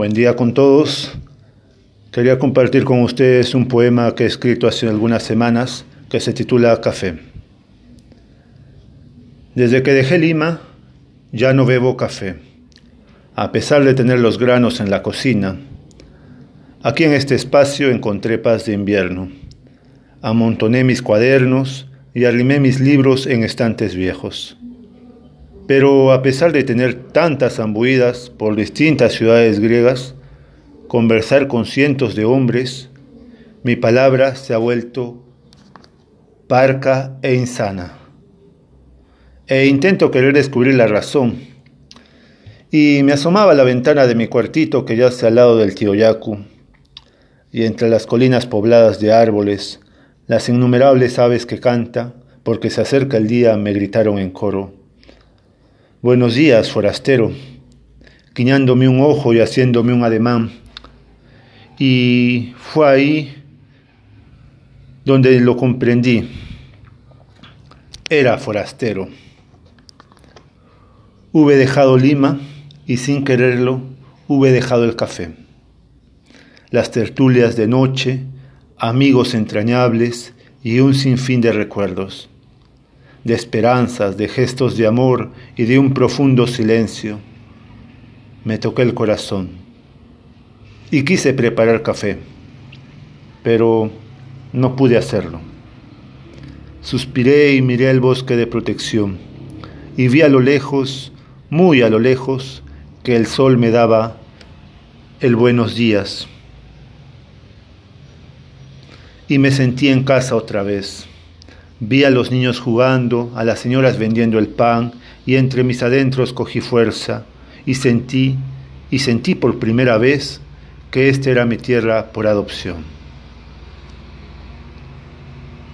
Buen día con todos. Quería compartir con ustedes un poema que he escrito hace algunas semanas que se titula Café. Desde que dejé Lima, ya no bebo café, a pesar de tener los granos en la cocina. Aquí en este espacio encontré paz de invierno. Amontoné mis cuadernos y arrimé mis libros en estantes viejos. Pero a pesar de tener tantas ambuidas por distintas ciudades griegas, conversar con cientos de hombres, mi palabra se ha vuelto parca e insana. E intento querer descubrir la razón. Y me asomaba a la ventana de mi cuartito que yace al lado del Yacu, y entre las colinas pobladas de árboles, las innumerables aves que canta, porque se acerca el día, me gritaron en coro. Buenos días, forastero, guiñándome un ojo y haciéndome un ademán. Y fue ahí donde lo comprendí. Era forastero. Hube dejado Lima y sin quererlo hube dejado el café. Las tertulias de noche, amigos entrañables y un sinfín de recuerdos de esperanzas, de gestos de amor y de un profundo silencio. Me toqué el corazón y quise preparar café, pero no pude hacerlo. Suspiré y miré el bosque de protección y vi a lo lejos, muy a lo lejos, que el sol me daba el buenos días. Y me sentí en casa otra vez. Vi a los niños jugando, a las señoras vendiendo el pan, y entre mis adentros cogí fuerza, y sentí, y sentí por primera vez que esta era mi tierra por adopción.